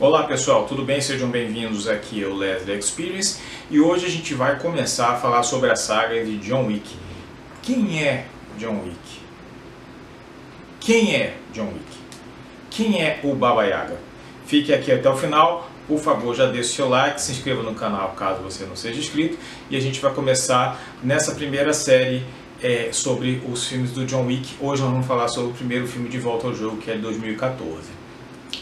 Olá pessoal, tudo bem? Sejam bem-vindos aqui ao Leslie Experience e hoje a gente vai começar a falar sobre a saga de John Wick. Quem é John Wick? Quem é John Wick? Quem é o Baba Yaga? Fique aqui até o final, por favor já deixe seu like, se inscreva no canal caso você não seja inscrito e a gente vai começar nessa primeira série é, sobre os filmes do John Wick. Hoje nós vamos falar sobre o primeiro filme de volta ao jogo que é de 2014.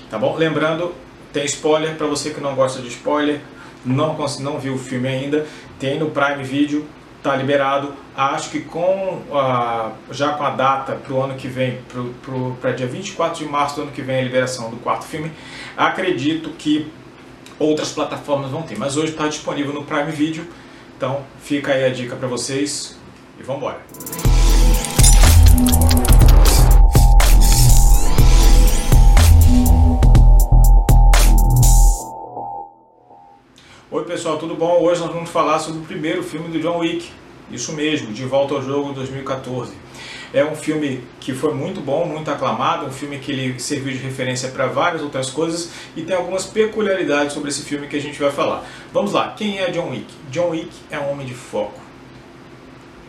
Tá bom? Lembrando, tem spoiler para você que não gosta de spoiler, não, não viu o filme ainda, tem no Prime Video, tá liberado. Acho que com a, já com a data para o ano que vem, para dia 24 de março do ano que vem, a liberação do quarto filme, acredito que outras plataformas vão ter. Mas hoje está disponível no Prime Video, então fica aí a dica para vocês e vamos embora. Oi pessoal, tudo bom? Hoje nós vamos falar sobre o primeiro filme do John Wick. Isso mesmo, De Volta ao Jogo 2014. É um filme que foi muito bom, muito aclamado, um filme que ele serviu de referência para várias outras coisas e tem algumas peculiaridades sobre esse filme que a gente vai falar. Vamos lá, quem é John Wick? John Wick é um homem de foco,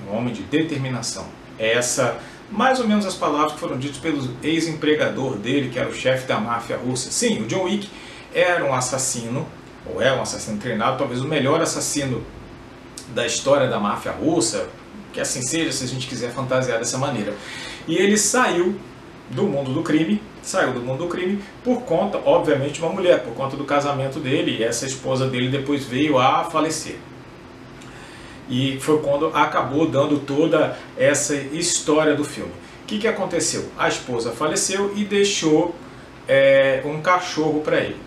um homem de determinação. É essa mais ou menos as palavras que foram ditas pelo ex-empregador dele, que era o chefe da máfia russa. Sim, o John Wick era um assassino ou é um assassino treinado, talvez o melhor assassino da história da máfia russa, que assim seja, se a gente quiser fantasiar dessa maneira. E ele saiu do mundo do crime, saiu do mundo do crime por conta, obviamente, de uma mulher, por conta do casamento dele, e essa esposa dele depois veio a falecer. E foi quando acabou dando toda essa história do filme. O que, que aconteceu? A esposa faleceu e deixou é, um cachorro para ele.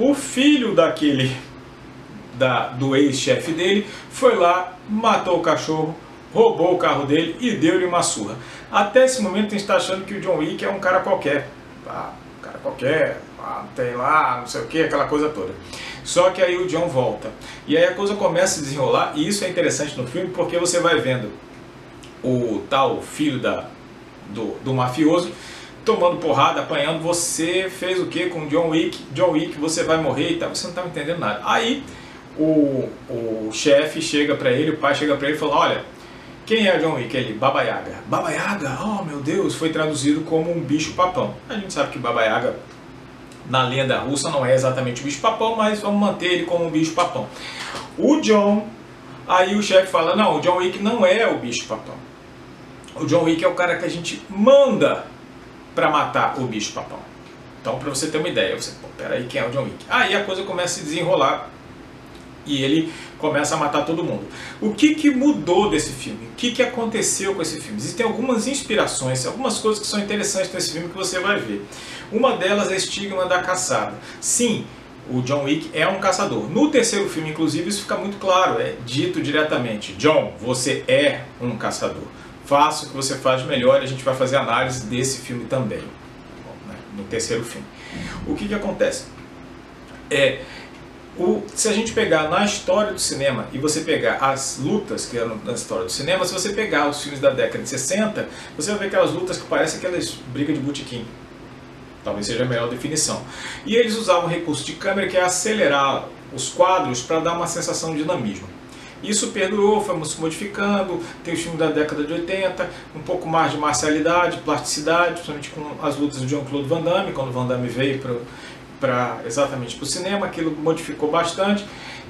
O filho daquele da, do ex-chefe dele foi lá, matou o cachorro, roubou o carro dele e deu-lhe uma surra. Até esse momento a gente está achando que o John Wick é um cara qualquer. Um cara qualquer, tem lá, não sei o que, aquela coisa toda. Só que aí o John volta. E aí a coisa começa a desenrolar, e isso é interessante no filme porque você vai vendo o tal filho da, do, do mafioso tomando porrada, apanhando, você fez o que com John Wick? John Wick, você vai morrer e tal. Você não estava entendendo nada. Aí o, o chefe chega para ele, o pai chega para ele e fala: Olha, quem é John Wick? Ele, Baba Yaga. Baba Yaga, oh meu Deus, foi traduzido como um bicho-papão. A gente sabe que Baba Yaga, na lenda russa, não é exatamente o bicho-papão, mas vamos manter ele como um bicho-papão. O John, aí o chefe fala: Não, o John Wick não é o bicho-papão. O John Wick é o cara que a gente manda para matar o bicho papão. Então, para você ter uma ideia, você, pô, peraí, quem é o John Wick? Aí a coisa começa a se desenrolar e ele começa a matar todo mundo. O que, que mudou desse filme? O que, que aconteceu com esse filme? Existem algumas inspirações, algumas coisas que são interessantes nesse filme que você vai ver. Uma delas é Estigma da Caçada. Sim, o John Wick é um caçador. No terceiro filme, inclusive, isso fica muito claro, é dito diretamente: John, você é um caçador faça o que você faz melhor e a gente vai fazer análise desse filme também, né, no terceiro filme. O que, que acontece? É, o, se a gente pegar na história do cinema e você pegar as lutas que eram na história do cinema, se você pegar os filmes da década de 60, você vai ver aquelas lutas que parecem aquelas brigas de botequim. Talvez seja a melhor definição. E eles usavam um recurso de câmera que é acelerar os quadros para dar uma sensação de dinamismo. Isso perdurou, foi se modificando, tem os filmes da década de 80, um pouco mais de marcialidade, plasticidade, principalmente com as lutas de Jean-Claude Van Damme, quando Van Damme veio para exatamente para o cinema, aquilo modificou bastante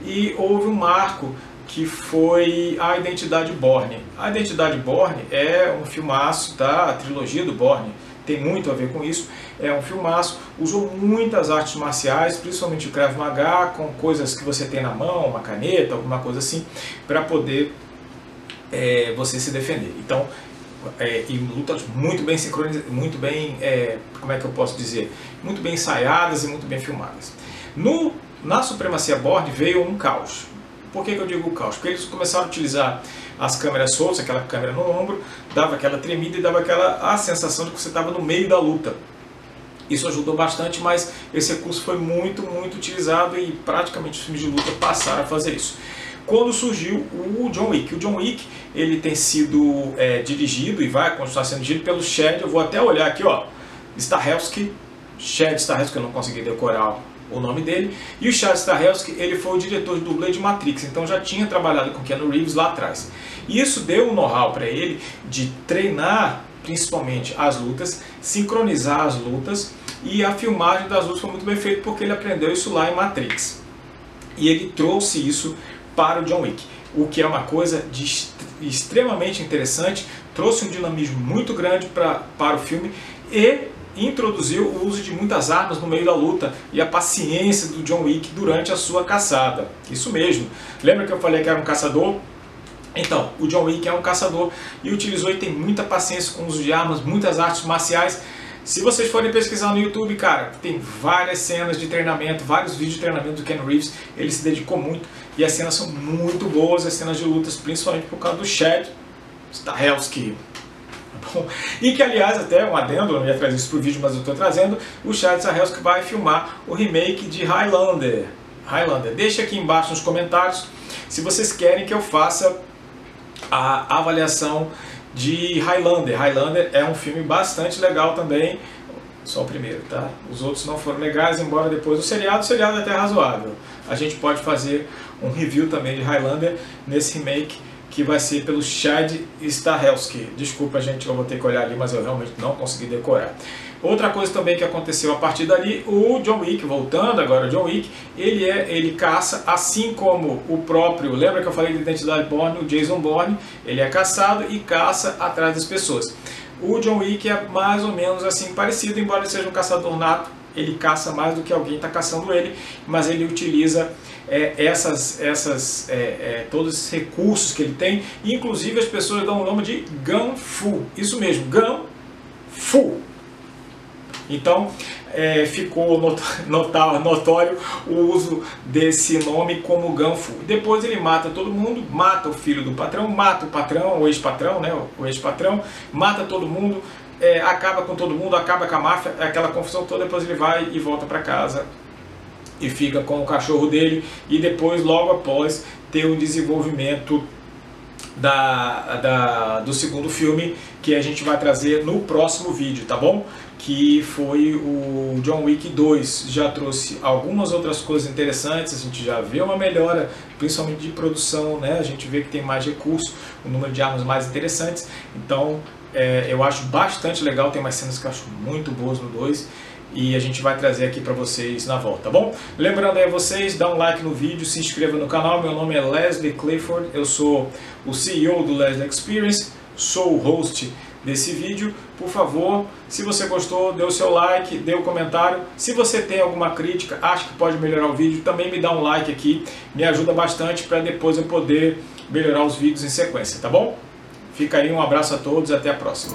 e houve um marco que foi a Identidade Borne. A Identidade Borne é um filmaço da trilogia do Borne, tem muito a ver com isso. É um filmaço, usou muitas artes marciais, principalmente o Krav Maga, com coisas que você tem na mão, uma caneta, alguma coisa assim, para poder é, você se defender. Então, é, e lutas muito bem sincronizadas, muito bem, é, como é que eu posso dizer, muito bem ensaiadas e muito bem filmadas. No, na Supremacia Borne veio um caos. Por que, que eu digo caos? Porque eles começaram a utilizar as câmeras soltas, aquela câmera no ombro, dava aquela tremida e dava aquela a sensação de que você estava no meio da luta. Isso ajudou bastante, mas esse recurso foi muito, muito utilizado e praticamente os filmes de luta passaram a fazer isso. Quando surgiu o John Wick, o John Wick ele tem sido é, dirigido e vai continuar sendo dirigido pelo Chad, eu vou até olhar aqui, ó, Stahelski, Chad Stahelski, eu não consegui decorar o nome dele, e o Chad Stahelski, ele foi o diretor de dublê de Matrix, então já tinha trabalhado com Keanu Reeves lá atrás. E isso deu um know-how para ele de treinar principalmente as lutas, sincronizar as lutas, e a filmagem das lutas foi muito bem feita porque ele aprendeu isso lá em Matrix. E ele trouxe isso para o John Wick, o que é uma coisa de extremamente interessante, trouxe um dinamismo muito grande pra, para o filme e introduziu o uso de muitas armas no meio da luta e a paciência do John Wick durante a sua caçada. Isso mesmo. Lembra que eu falei que era um caçador? Então, o John Wick é um caçador e utilizou e tem muita paciência com o uso de armas, muitas artes marciais. Se vocês forem pesquisar no YouTube, cara, tem várias cenas de treinamento, vários vídeos de treinamento do Ken Reeves, ele se dedicou muito e as cenas são muito boas, as cenas de lutas, principalmente por causa do Chad Stahelski. Tá e que, aliás, até um adendo, não ia trazer isso para o vídeo, mas eu estou trazendo, o Chad Stahelski vai filmar o remake de Highlander. Highlander. Deixa aqui embaixo nos comentários se vocês querem que eu faça a avaliação de Highlander. Highlander é um filme bastante legal também, só o primeiro, tá? Os outros não foram legais, embora depois o seriado, o seriado é até razoável. A gente pode fazer um review também de Highlander nesse remake que vai ser pelo Chad Stahelski. Desculpa, gente, eu vou ter que olhar ali, mas eu realmente não consegui decorar. Outra coisa também que aconteceu a partir dali, o John Wick, voltando agora John Wick, ele é, ele caça, assim como o próprio, lembra que eu falei de identidade Bourne, o Jason Bourne, ele é caçado e caça atrás das pessoas. O John Wick é mais ou menos assim parecido, embora ele seja um caçador nato, ele caça mais do que alguém está caçando ele, mas ele utiliza é, essas, essas, é, é, todos esses recursos que ele tem, inclusive as pessoas dão o nome de Fu. isso mesmo, Fu. Então é, ficou notório o uso desse nome como Ganfu. Depois ele mata todo mundo, mata o filho do patrão, mata o patrão, o ex-patrão, né, o ex-patrão, mata todo mundo, é, acaba com todo mundo, acaba com a máfia, aquela confusão toda, depois ele vai e volta para casa e fica com o cachorro dele e depois, logo após, ter o desenvolvimento da, da, do segundo filme que a gente vai trazer no próximo vídeo, tá bom? Que foi o John Wick 2, já trouxe algumas outras coisas interessantes, a gente já vê uma melhora, principalmente de produção, né? A gente vê que tem mais recurso, o número de armas mais interessantes, então é, eu acho bastante legal, tem umas cenas que eu acho muito boas no 2 e a gente vai trazer aqui para vocês na volta, tá bom? Lembrando aí a vocês, dá um like no vídeo, se inscreva no canal, meu nome é Leslie Clifford, eu sou o CEO do Leslie Experience, sou o host desse vídeo. Por favor, se você gostou, dê o seu like, dê o um comentário. Se você tem alguma crítica, acha que pode melhorar o vídeo, também me dá um like aqui, me ajuda bastante para depois eu poder melhorar os vídeos em sequência, tá bom? Fica aí, um abraço a todos e até a próxima.